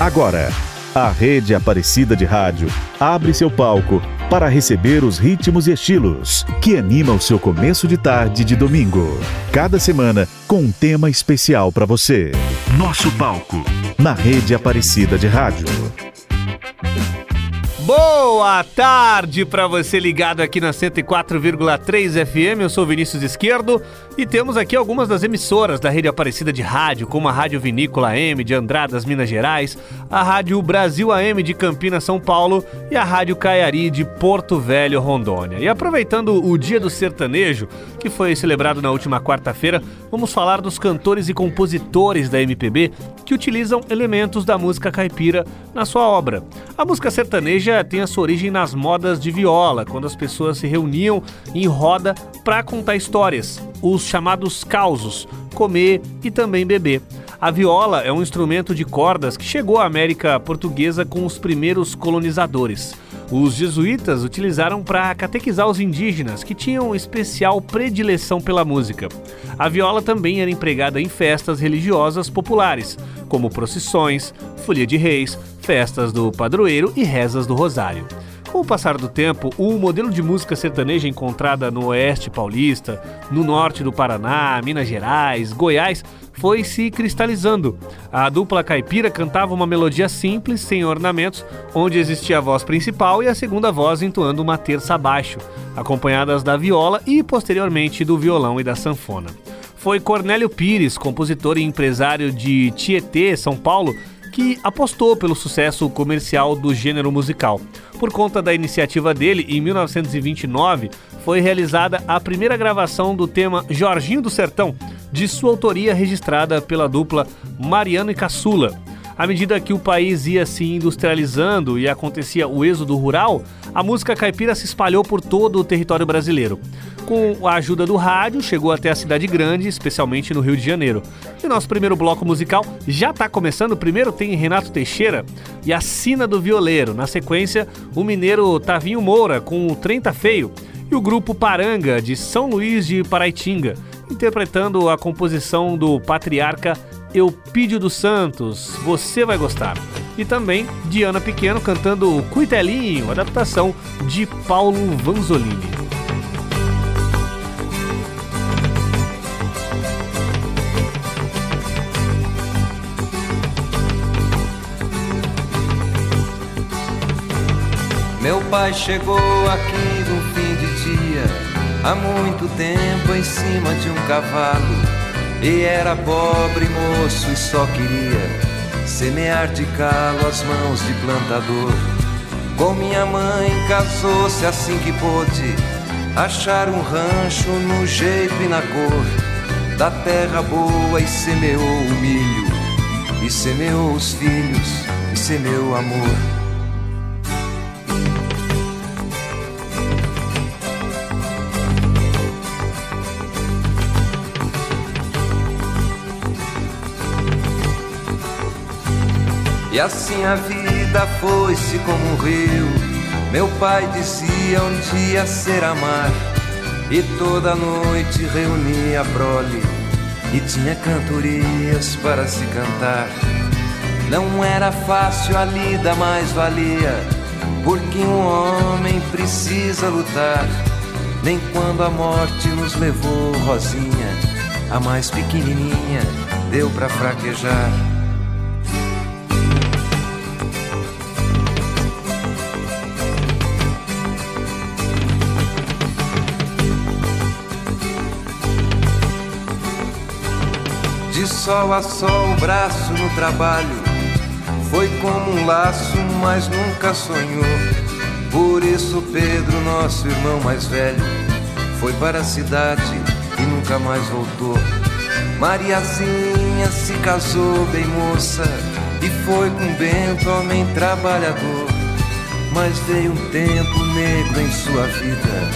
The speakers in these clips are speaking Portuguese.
Agora, a Rede Aparecida de Rádio abre seu palco para receber os ritmos e estilos que animam o seu começo de tarde de domingo. Cada semana com um tema especial para você. Nosso palco na Rede Aparecida de Rádio. Boa tarde para você ligado aqui na 104,3 FM. Eu sou Vinícius Esquerdo e temos aqui algumas das emissoras da rede Aparecida de rádio, como a Rádio Vinícola AM de Andradas, Minas Gerais, a Rádio Brasil AM de Campinas, São Paulo e a Rádio Caiari de Porto Velho, Rondônia. E aproveitando o Dia do Sertanejo, que foi celebrado na última quarta-feira, vamos falar dos cantores e compositores da MPB que utilizam elementos da música caipira na sua obra. A música sertaneja tem a sua origem nas modas de viola, quando as pessoas se reuniam em roda para contar histórias os chamados causos, comer e também beber. A viola é um instrumento de cordas que chegou à América Portuguesa com os primeiros colonizadores. Os jesuítas utilizaram para catequizar os indígenas, que tinham especial predileção pela música. A viola também era empregada em festas religiosas populares, como procissões, folia de reis, festas do padroeiro e rezas do rosário. Com o passar do tempo, o modelo de música sertaneja encontrada no oeste paulista, no norte do Paraná, Minas Gerais, Goiás, foi se cristalizando. A dupla caipira cantava uma melodia simples, sem ornamentos, onde existia a voz principal e a segunda voz entoando uma terça abaixo, acompanhadas da viola e posteriormente do violão e da sanfona. Foi Cornélio Pires, compositor e empresário de Tietê, São Paulo, que apostou pelo sucesso comercial do gênero musical. Por conta da iniciativa dele, em 1929 foi realizada a primeira gravação do tema Jorginho do Sertão, de sua autoria registrada pela dupla Mariano e Caçula. À medida que o país ia se industrializando e acontecia o êxodo rural, a música caipira se espalhou por todo o território brasileiro. Com a ajuda do rádio, chegou até a cidade grande, especialmente no Rio de Janeiro. E nosso primeiro bloco musical já está começando. Primeiro tem Renato Teixeira e a Sina do Violeiro. Na sequência, o mineiro Tavinho Moura com o Trem Tá Feio e o grupo Paranga de São Luís de Paraitinga, interpretando a composição do patriarca Eupídio dos Santos, você vai gostar. E também Diana Pequeno cantando Cuitelinho, adaptação de Paulo Vanzolini. Meu pai chegou aqui no fim de dia, há muito tempo em cima de um cavalo e era pobre moço e só queria semear de calo as mãos de plantador. Com minha mãe casou-se assim que pôde achar um rancho no jeito e na cor da terra boa e semeou o milho, e semeou os filhos, e semeou amor. E assim a vida foi-se como um rio. Meu pai dizia um dia ser amar. E toda noite reunia a prole e tinha cantorias para se cantar. Não era fácil a lida, mas valia, porque um homem precisa lutar. Nem quando a morte nos levou, Rosinha, a mais pequenininha, deu para fraquejar. Sol a sol, o braço no trabalho. Foi como um laço, mas nunca sonhou. Por isso, Pedro, nosso irmão mais velho, foi para a cidade e nunca mais voltou. Mariazinha se casou bem moça e foi com Bento, homem trabalhador. Mas veio um tempo negro em sua vida,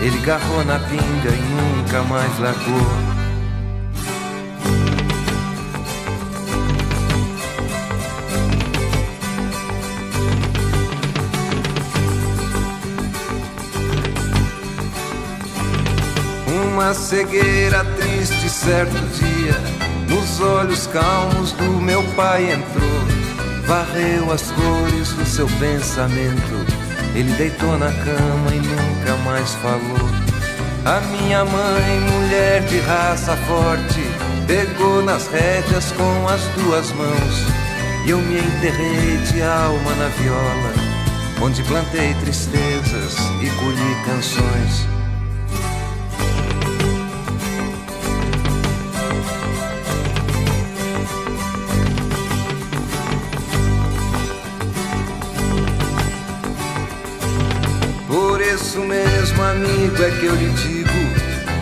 ele garrou na pinga e nunca mais largou. Uma cegueira triste certo dia nos olhos calmos do meu pai entrou varreu as cores do seu pensamento. Ele deitou na cama e nunca mais falou. A minha mãe, mulher de raça forte, pegou nas rédeas com as duas mãos. E eu me enterrei de alma na viola, onde plantei tristezas e colhi canções. Isso mesmo, amigo, é que eu lhe digo: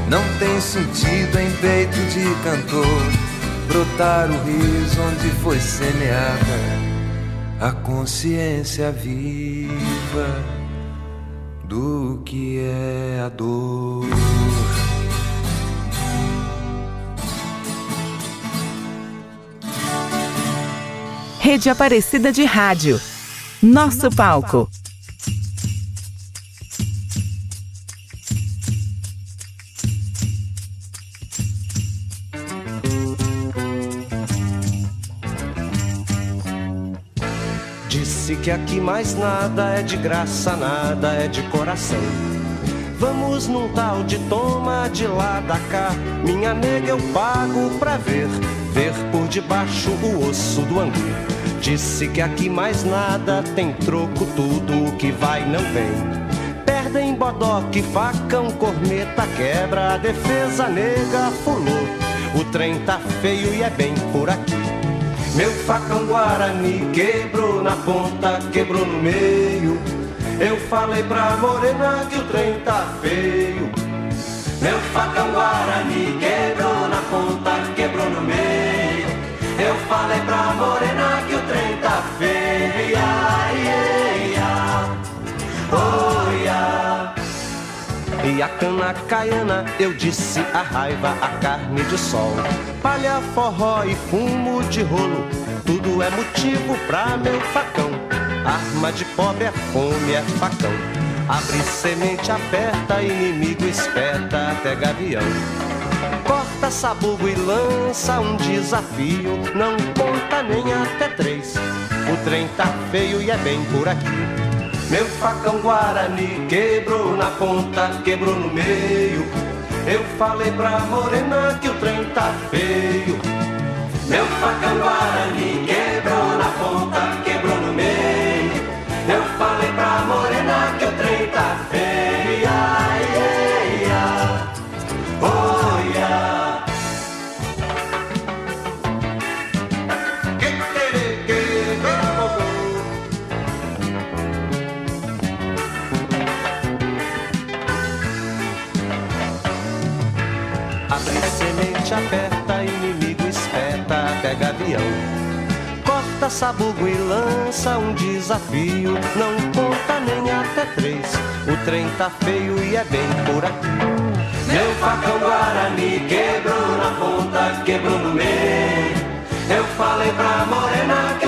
não tem sentido em peito de cantor brotar o riso onde foi semeada a consciência viva do que é a dor. Rede Aparecida de Rádio. Nosso palco. Que aqui mais nada é de graça, nada é de coração. Vamos num tal de toma de lá da cá. Minha nega eu pago pra ver, ver por debaixo o osso do angu. Disse que aqui mais nada tem troco, tudo o que vai não vem. Perdem bodoque, facão, corneta, quebra, a defesa nega fulou. O trem tá feio e é bem por aqui. Meu facão Guarani quebrou na ponta, quebrou no meio. Eu falei pra morena que o trem tá feio. Meu facão Guarani quebrou na ponta, quebrou no meio. Eu falei pra morena que o A cana caiana, eu disse a raiva, a carne de sol. Palha, forró e fumo de rolo, tudo é motivo pra meu facão. Arma de pobre é fome, é facão. Abre semente, aperta, inimigo espeta até gavião. Corta sabugo e lança um desafio, não conta nem até três. O trem tá feio e é bem por aqui. Meu facão Guarani quebrou na ponta, quebrou no meio. Eu falei pra morena que o trem tá feio. Meu facão Guarani quebrou na ponta, quebrou no meio. Eu falei pra morena que o trem tá feio. Te aperta, inimigo espeta até gavião. Corta sabugo e lança um desafio, não conta nem até três. O trem tá feio e é bem por aqui. Meu facão Guarani quebrou na ponta, quebrou no meio. Eu falei pra morena que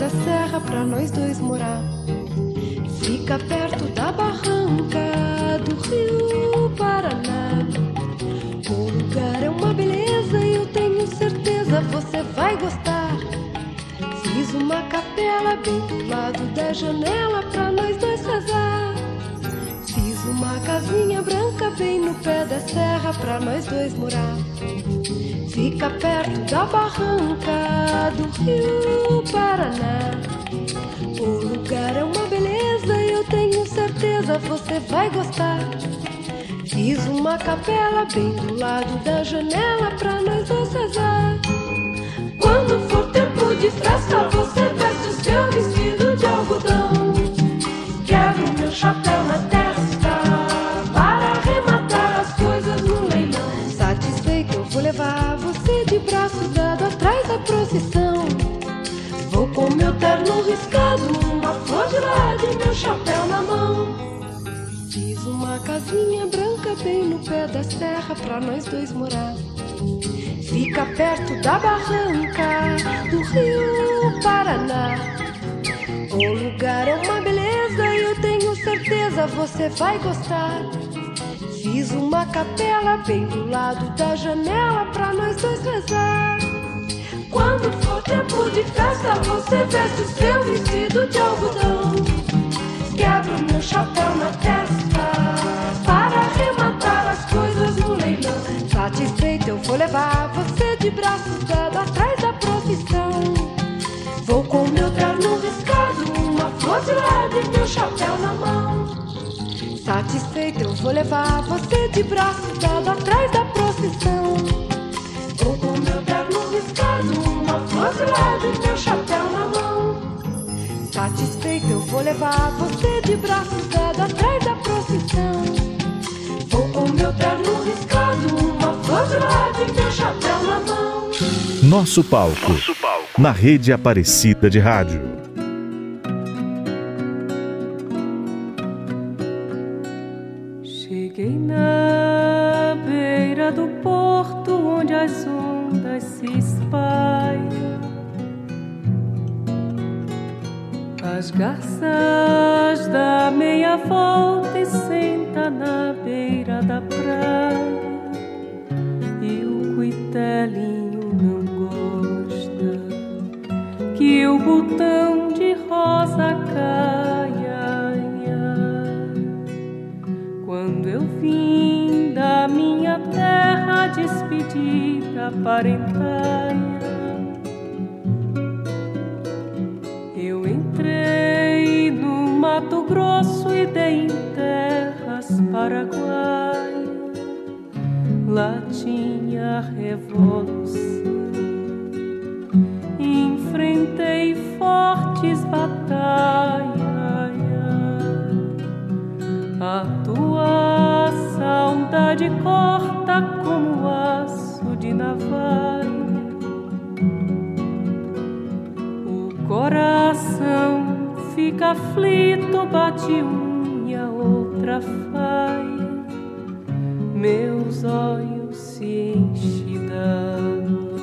Da serra pra nós dois morar. Fica perto da barranca do rio Paraná. O lugar é uma beleza e eu tenho certeza você vai gostar. Fiz uma capela bem do lado da janela pra nós dois rezar. Fiz uma casinha branca bem no pé da serra pra nós dois morar. Fica perto da barranca do rio Paraná. O lugar é uma beleza e eu tenho certeza você vai gostar. Fiz uma capela bem do lado da janela pra nós rezar. Quando for tempo de festa, você veste o seu vestido de algodão. Quebro meu chapéu na terra. Terno riscado, uma flor de lado e meu chapéu na mão. Fiz uma casinha branca bem no pé da serra pra nós dois morar. Fica perto da barranca do rio Paraná. O lugar é uma beleza e eu tenho certeza você vai gostar. Fiz uma capela bem do lado da janela pra nós dois rezar. Quando for tempo de festa, você veste o seu vestido de algodão. Quebro meu chapéu na testa para arrematar as coisas no leilão. Satisfeito, eu vou levar você de braços dados atrás da profissão. Vou com meu terno riscado, uma flor de lado e meu chapéu na mão. Satisfeito, eu vou levar você de braço dado atrás da procissão. Lado e meu chapéu na mão. Satisfeito, eu vou levar você de braço dado atrás da procissão. Vou com meu terno riscado, uma flor de lado e meu chapéu na mão. Nosso palco. Nosso palco. Na rede Aparecida de Rádio. Corta como aço de navalha. O coração fica aflito, bate unha, outra faia. Meus olhos se enchem d'água,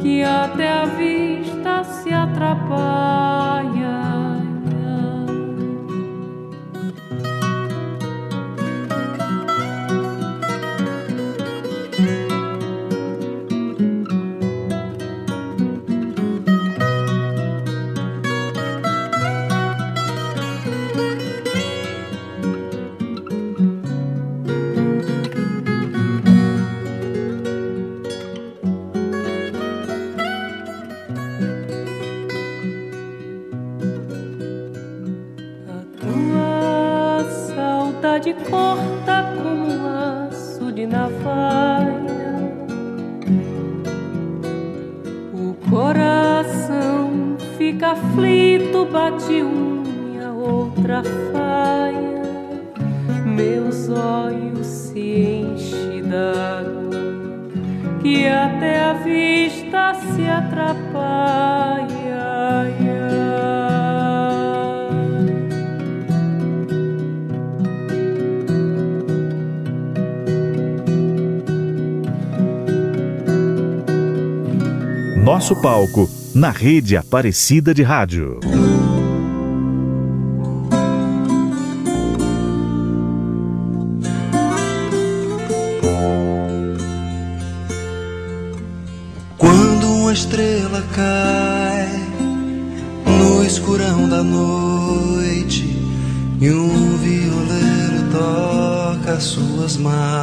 que até a vista se atrapalha. Nosso palco na rede Aparecida de Rádio. Quando uma estrela cai no escurão da noite e um violeiro toca suas mágoas.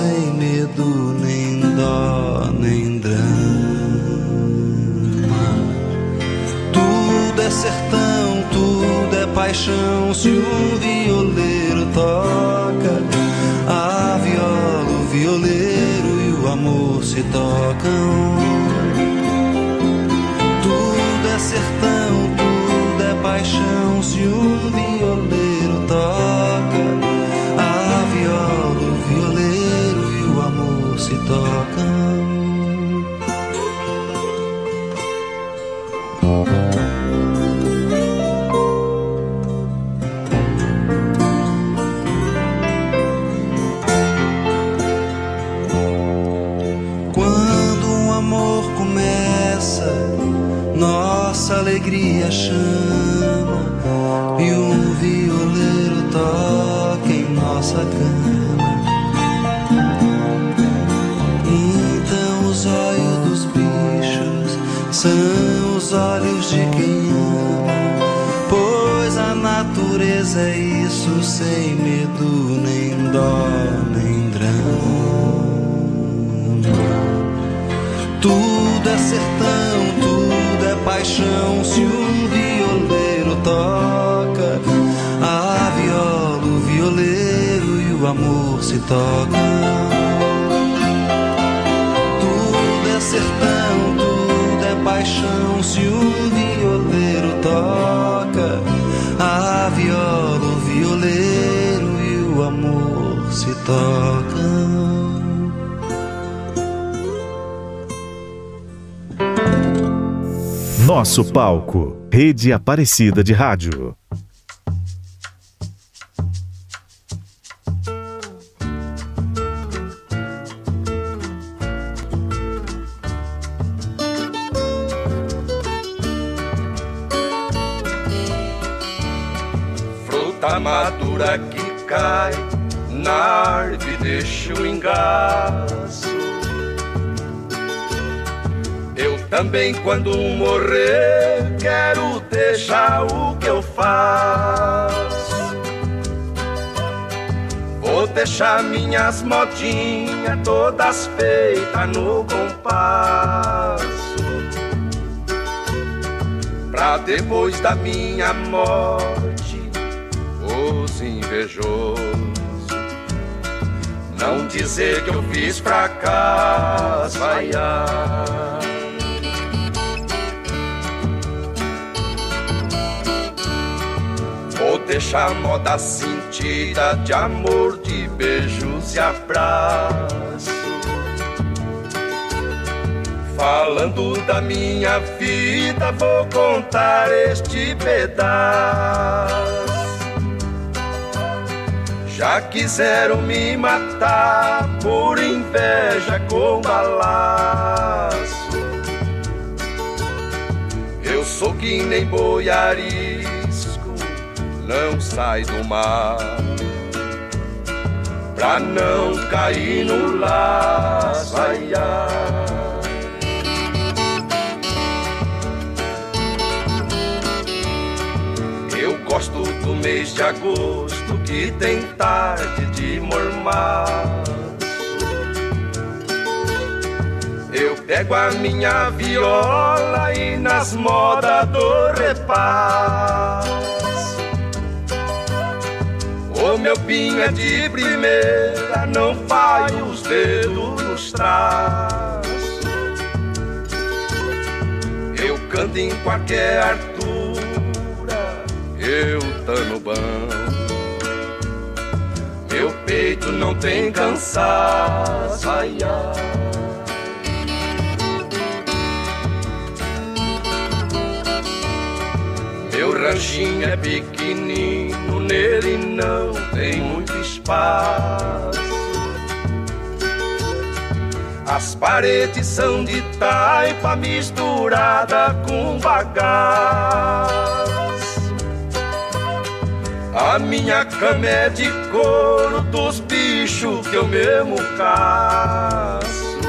Sem medo, nem dó, nem drama. Tudo é sertão, tudo é paixão. Se um violeiro toca, sem medo, nem dó, nem drama. Tudo é sertão, tudo é paixão. Se um violeiro toca, a viola, o violeiro e o amor se tocam. Tudo é sertão, tudo é paixão. Se um violeiro toca, tocam. Nosso palco, rede Aparecida de Rádio. Fruta madura que cai na árvore deixa o engaço. Eu também, quando morrer, quero deixar o que eu faço. Vou deixar minhas modinhas todas feitas no compasso. Pra depois da minha morte, os invejosos não dizer que eu fiz fracasso. Ai, ai. Vou deixar moda sentida de amor, de beijos e abraço. Falando da minha vida, vou contar este pedaço. Já quiseram me matar por inveja com balaço. Eu sou que nem boi arisco, não sai do mar. Pra não cair no laço, ai, ai. Eu gosto do mês de agosto que tem tarde de mormaço. Eu pego a minha viola e nas modas do repasso. O meu pinho é de primeira, não faz os dedos nos traços. Eu canto em qualquer eu tô no banco. Meu peito não tem cansaço, ai, ai. Meu ranchinho é pequenino, nele não tem muito espaço. As paredes são de taipa misturada com bagaço. A minha cama é de couro dos bichos que eu mesmo caço.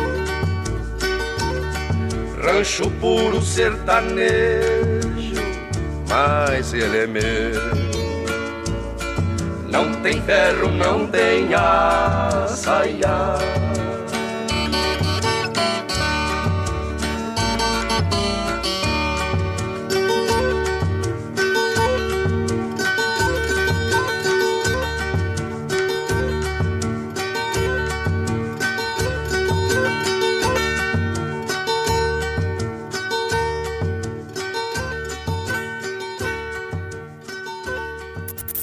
Rancho puro sertanejo mas ele é meu. Não tem ferro, não tem açaia.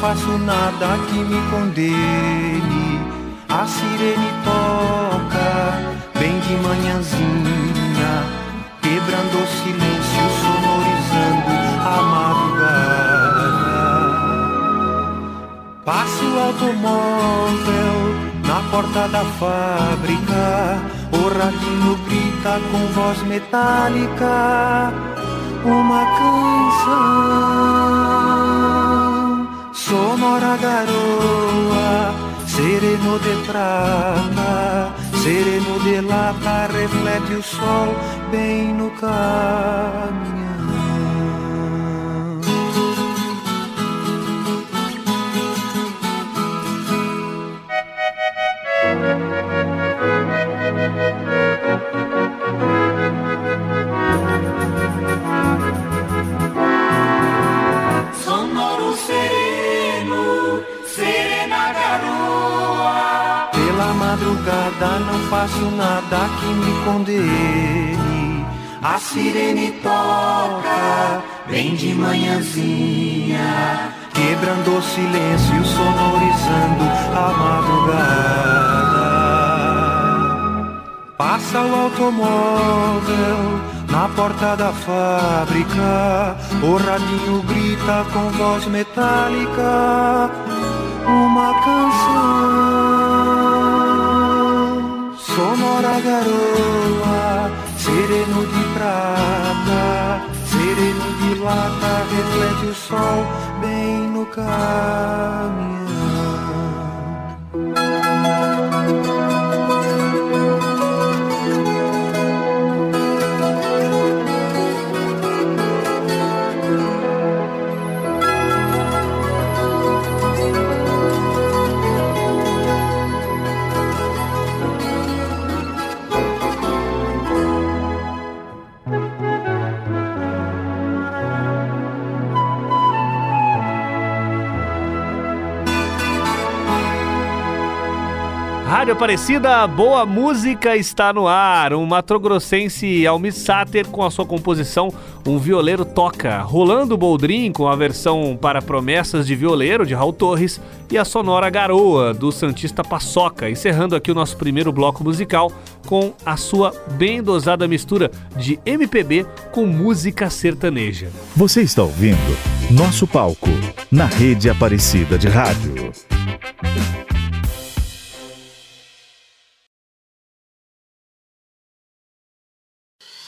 Faço nada que me condene. A sirene toca, bem de manhãzinha, quebrando o silêncio, sonorizando a madrugada. Passa o automóvel na porta da fábrica, o radinho grita com voz metálica uma canção. Sonora garoa, sereno de prata, sereno de lata, reflete o sol bem no caminhão. Madrugada não faço nada que me condene. A sirene toca, bem de manhãzinha, quebrando o silêncio, sonorizando a madrugada. Passa o automóvel na porta da fábrica, o radinho grita com voz metálica uma canção. Sonora garoa, sereno de prata, sereno de lata, reflete o sol bem no caminhão. Rádio Aparecida, boa música está no ar. Um matrogrossense Almir Sater com a sua composição Um Violeiro Toca, rolando Boldrin com a versão para Promessas de Violeiro de Raul Torres e a sonora Garoa do Santista Paçoca, encerrando aqui o nosso primeiro bloco musical com a sua bem dosada mistura de MPB com música sertaneja. Você está ouvindo Nosso Palco, na rede Aparecida de Rádio.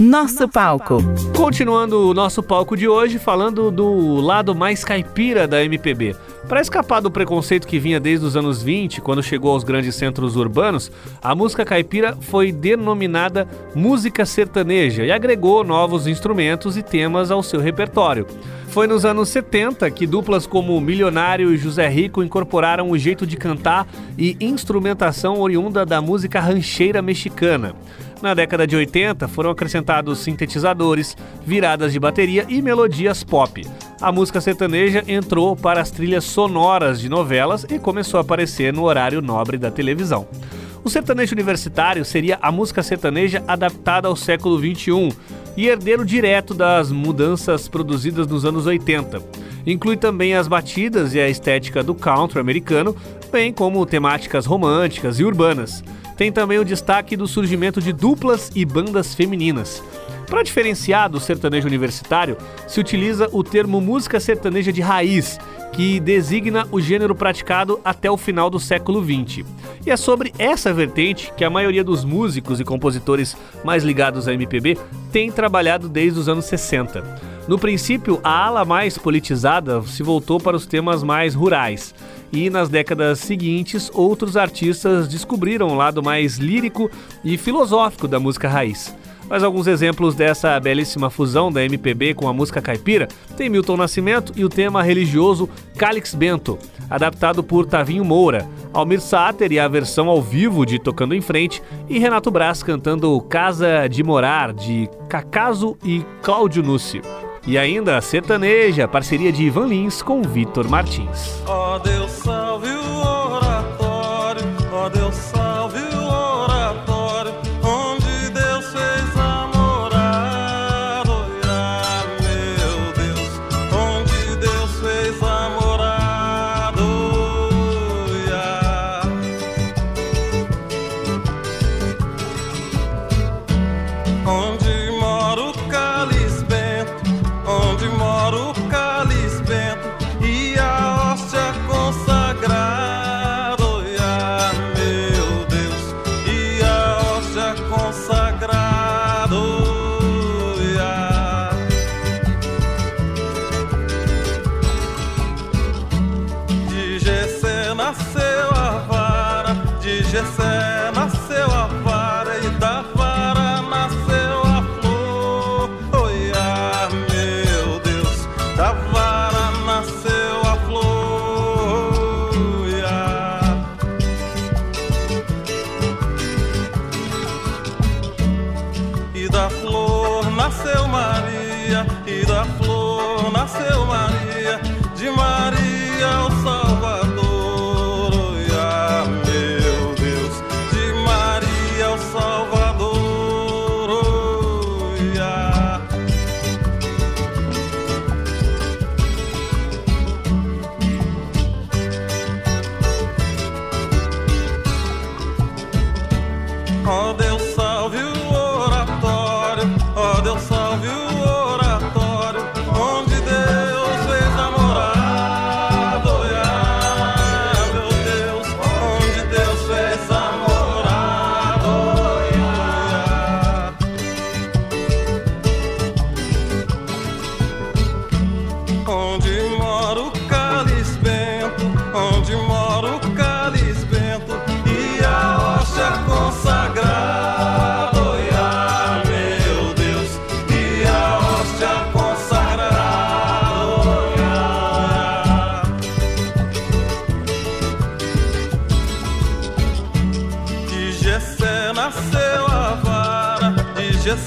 Nosso palco. Continuando o nosso palco de hoje, falando do lado mais caipira da MPB. Para escapar do preconceito que vinha desde os anos 20, quando chegou aos grandes centros urbanos, a música caipira foi denominada música sertaneja e agregou novos instrumentos e temas ao seu repertório. Foi nos anos 70 que duplas como Milionário e José Rico incorporaram o jeito de cantar e instrumentação oriunda da música rancheira mexicana. Na década de 80 foram acrescentados sintetizadores, viradas de bateria e melodias pop. A música sertaneja entrou para as trilhas sonoras de novelas e começou a aparecer no horário nobre da televisão. O sertanejo universitário seria a música sertaneja adaptada ao século XXI e herdeiro direto das mudanças produzidas nos anos 80. Inclui também as batidas e a estética do country americano, bem como temáticas românticas e urbanas. Tem também o destaque do surgimento de duplas e bandas femininas. Para diferenciar do sertanejo universitário, se utiliza o termo música sertaneja de raiz, que designa o gênero praticado até o final do século XX. E é sobre essa vertente que a maioria dos músicos e compositores mais ligados à MPB tem trabalhado desde os anos 60. No princípio, a ala mais politizada se voltou para os temas mais rurais. E nas décadas seguintes, outros artistas descobriram o lado mais lírico e filosófico da música raiz. Mas alguns exemplos dessa belíssima fusão da MPB com a música caipira tem Milton Nascimento e o tema religioso Calix Bento, adaptado por Tavinho Moura, Almir Sater e a versão ao vivo de Tocando em Frente e Renato Braz cantando Casa de Morar de Cacaso e Cláudio Núcio. E ainda sertaneja, parceria de Ivan Lins com Vitor Martins. Oh,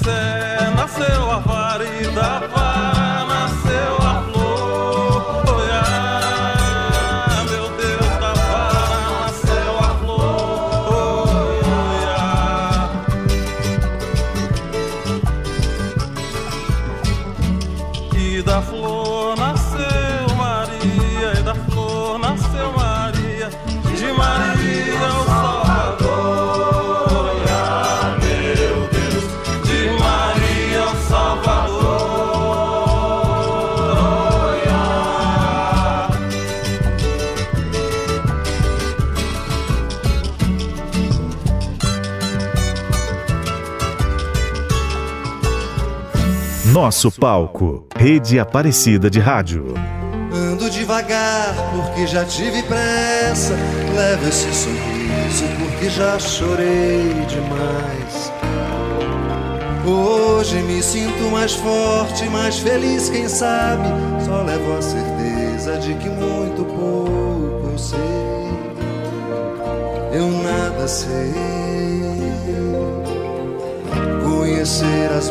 de Nosso palco. Rede Aparecida de Rádio. Ando devagar porque já tive pressa. Levo esse sorriso porque já chorei demais. Hoje me sinto mais forte, mais feliz, quem sabe. Só levo a certeza de que muito pouco eu sei. Eu nada sei. Conhecer as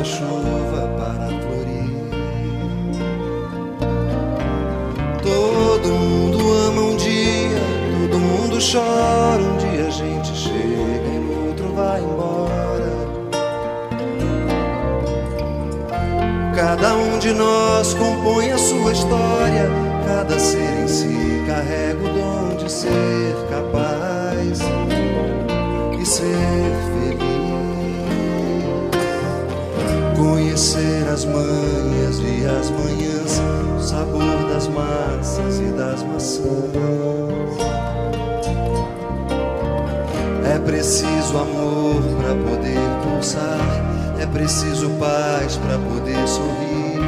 a chuva para florir. Todo mundo ama um dia, todo mundo chora. Um dia a gente chega e no outro vai embora. Cada um de nós compõe a sua história, cada ser em si carrega o dom de ser capaz e ser as manhas e as manhãs, o sabor das massas e das maçãs. É preciso amor para poder pulsar, é preciso paz para poder sorrir,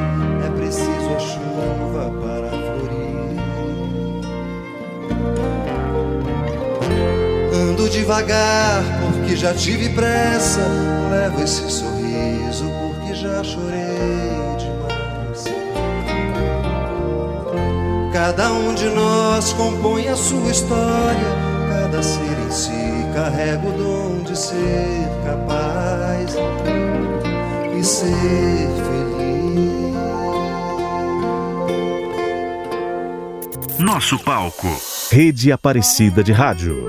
é preciso a chuva para florir. Ando devagar porque já tive pressa, levo esse sorriso Cada um de nós compõe a sua história, cada ser em si carrega o dom de ser capaz e ser feliz. Nosso palco. Rede Aparecida de Rádio.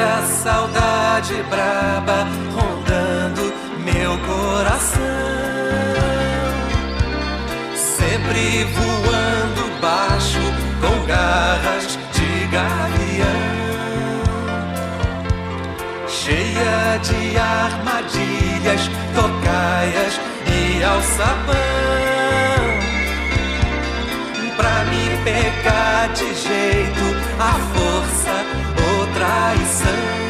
da saudade braba rondando meu coração. Sempre voando baixo com garras de gavião, cheia de armadilhas, tocaias e alçapão. Pra me pegar de jeito, a força I say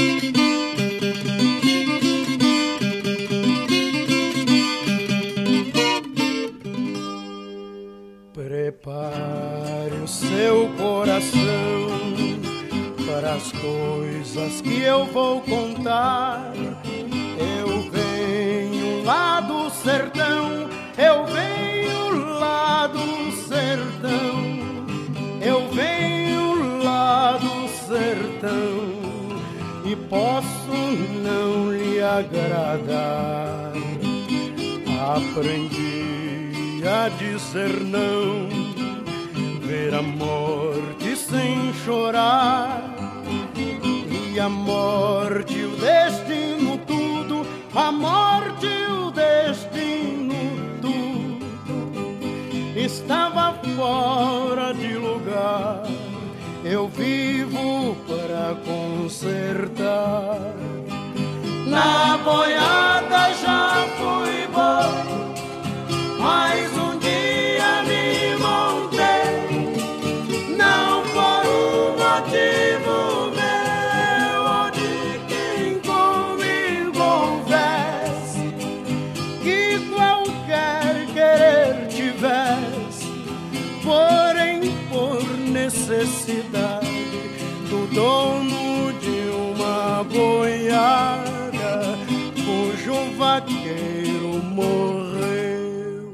Vivo para consertar. Na boiada já fui bom, vaqueiro morreu.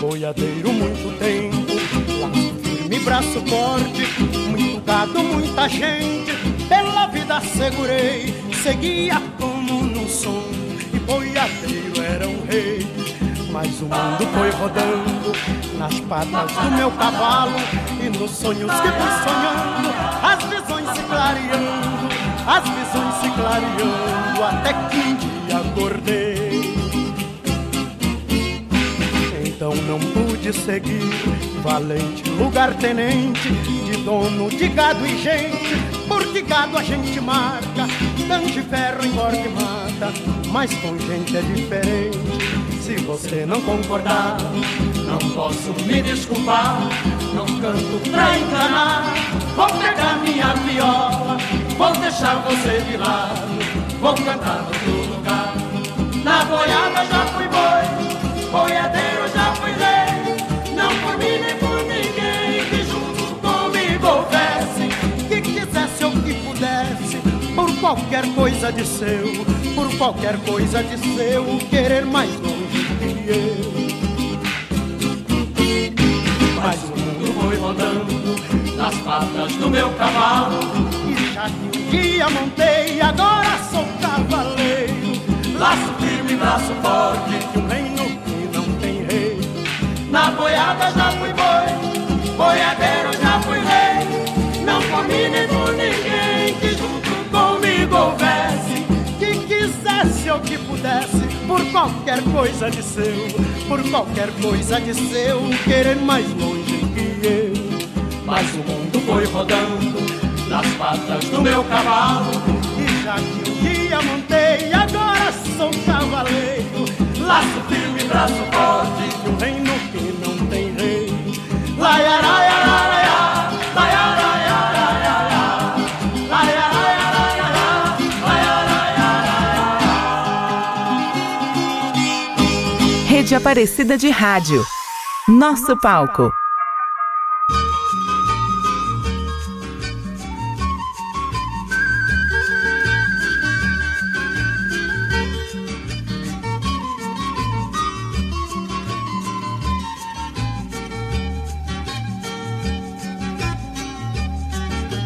Boiadeiro muito tempo, laço firme, braço forte, muito gado, muita gente, pela vida segurei, seguia como num sonho e boiadeiro. Mas o mundo foi rodando nas patas do meu cavalo e nos sonhos que fui sonhando, as visões se clareando, as visões se clareando, até que um dia acordei. Então não pude seguir, valente lugar-tenente, de dono de gado e gente, porque gado a gente marca, tanto de ferro engorda e mata, mas com gente é diferente. Se você não concordar, não posso me desculpar. Não canto pra enganar. Vou pegar minha viola, vou deixar você de lado. Vou cantar no outro lugar. Na boiada já fui boi, boiadeiro já fui rei. Não por mim nem por ninguém que junto comigo houvesse. Que quisesse ou que pudesse, por qualquer coisa de seu, por qualquer coisa de seu, querer mais longe que eu. Mas o mundo foi rodando nas patas do meu cavalo. E já que um dia montei, agora sou cavaleiro. Laço firme, braço forte, de um reino que não tem rei. Na boiada já fui boi, boiadeiro já fui rei. Não comi nem por ninguém que junto comigo houvesse. Quisesse ou que pudesse, por qualquer coisa de seu, por qualquer coisa de seu, querer mais longe que eu. Mas o mundo foi rodando nas patas do meu cavalo. E já que um dia montei, agora sou cavaleiro. Laço firme, braço forte, de um reino que não tem rei. Laiaraiaraiá, Rede Aparecida de Rádio. Nosso palco.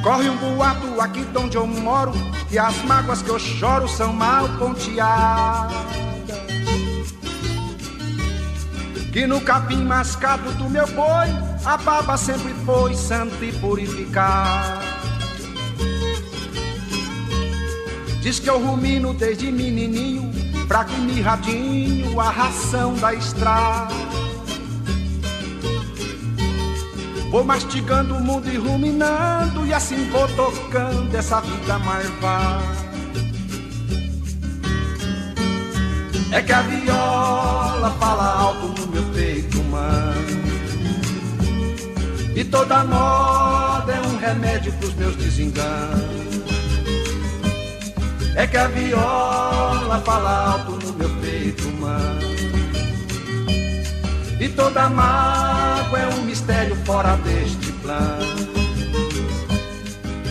Corre um boato aqui de onde eu moro Que as mágoas que eu choro são mal ponteadas Que no capim mascado do meu boi A baba sempre foi santa e purificada. Diz que eu rumino desde menininho Fraco e mirradinho a ração da estrada. Vou mastigando o mundo e ruminando E assim vou tocando essa vida marvada É que a viola fala alto no meu peito humano E toda moda é um remédio pros meus desenganos. É que a viola fala alto no meu peito humano e toda mágoa é um mistério fora deste plano.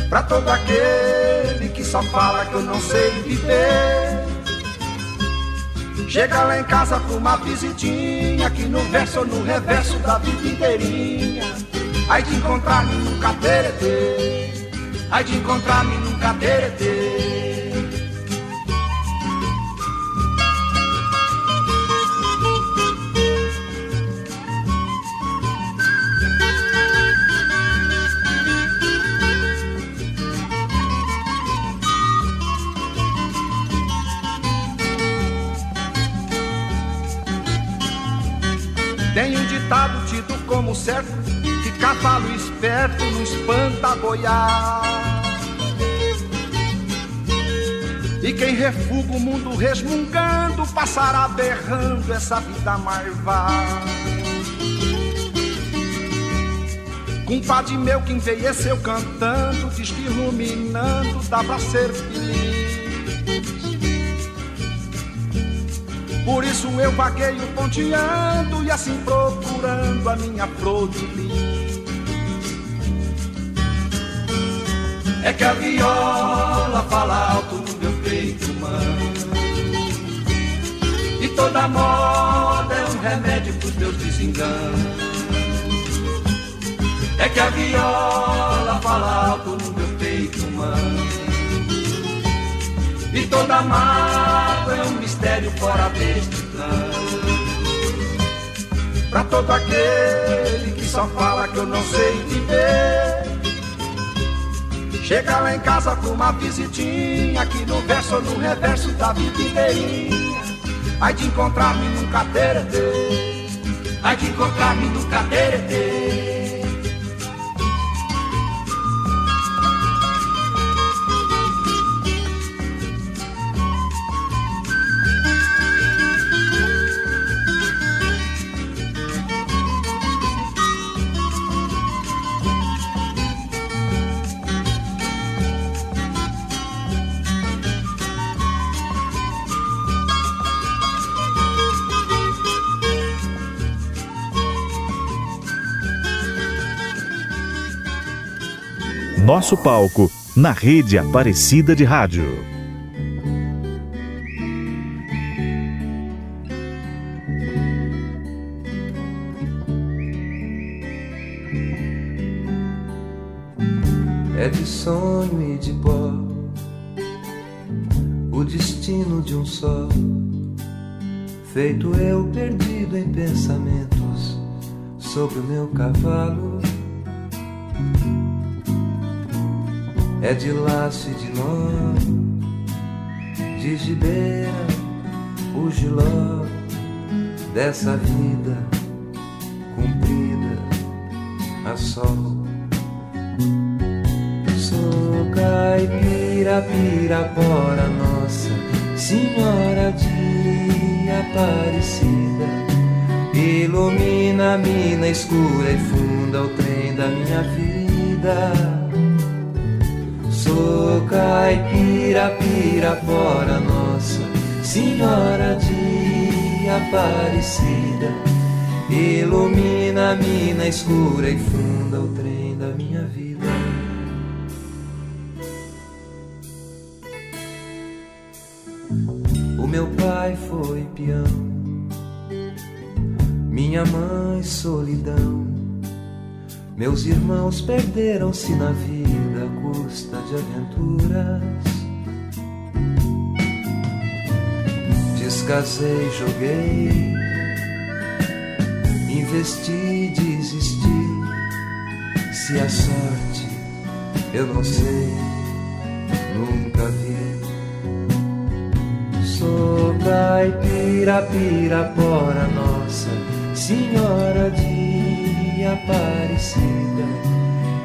Pra todo aquele que só fala que eu não sei viver, Chega lá em casa pra uma visitinha, que no verso ou no reverso da vida inteirinha. Aí de encontrar-me num cateretê, aí de encontrar-me num cateretê. Tem um ditado tido como certo Que cavalo esperto não espanta boiar. E quem refuga o mundo resmungando Passará berrando essa vida marvada Compadre meu que envelheceu cantando Diz que iluminando dá pra ser feliz Por isso eu vagueio ponteando e assim procurando a minha flor de lis. É que a viola fala alto no meu peito humano E toda moda é um remédio pros meus desenganos. É que a viola fala alto no meu peito humano e toda mágoa é um mistério fora deste plano. Pra todo aquele que só fala que eu não sei viver. Chega lá em casa com uma visitinha, aqui no verso ou no reverso da vida inteirinha. Ai de encontrar-me num cateretê, ai de encontrar-me num cateretê. Nosso palco na rede Aparecida de Rádio. É de sonho e de pó o destino de um só, feito eu perdido em pensamentos sobre o meu cavalo é de laço e de nó, de gibeira, o giló dessa vida cumprida a sol. Sou caipira, pirapora, nossa Senhora de Aparecida. Ilumina a mina escura e funda o trem da minha vida. Sou caipira, pirapora, nossa Senhora de Aparecida. Ilumina a mina escura e funda o trem da minha vida. O meu pai foi peão. Minha mãe solidão. Meus irmãos perderam-se na vida custa de aventuras. Descasei, joguei, investi, desisti. Se a sorte eu não sei, nunca vi. Sou caipira, pirapora, nossa Senhora de Aparecida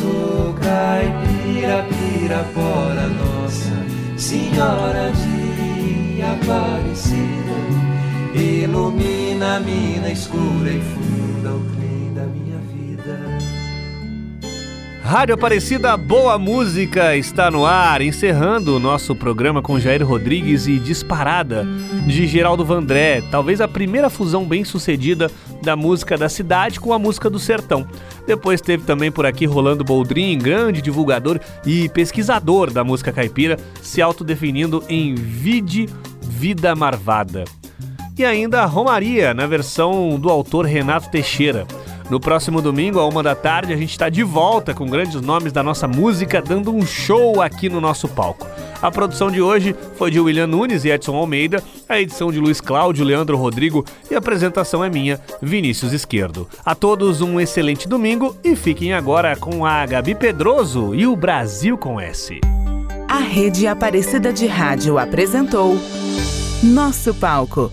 Sou caipira, pirapora, Nossa Senhora de Aparecida. Ilumina a mina escura e funda o trem da minha vida. Rádio Aparecida Boa Música está no ar, encerrando o nosso programa com Jair Rodrigues e Disparada, de Geraldo Vandré, talvez a primeira fusão bem sucedida da música da cidade com a música do sertão. Depois teve também por aqui Rolando Boldrin, grande divulgador e pesquisador da música caipira, se autodefinindo em Vide Vida Marvada. E ainda Romaria, na versão do autor Renato Teixeira. No próximo domingo, à uma da tarde, a gente está de volta com grandes nomes da nossa música, dando um show aqui no nosso palco. A produção de hoje foi de William Nunes e Edson Almeida, a edição de Luiz Cláudio, Leandro Rodrigo e a apresentação é minha, Vinícius Esquerdo. A todos um excelente domingo e fiquem agora com a Gabi Pedroso e o Brasil com S. A Rede Aparecida de Rádio apresentou Nosso Palco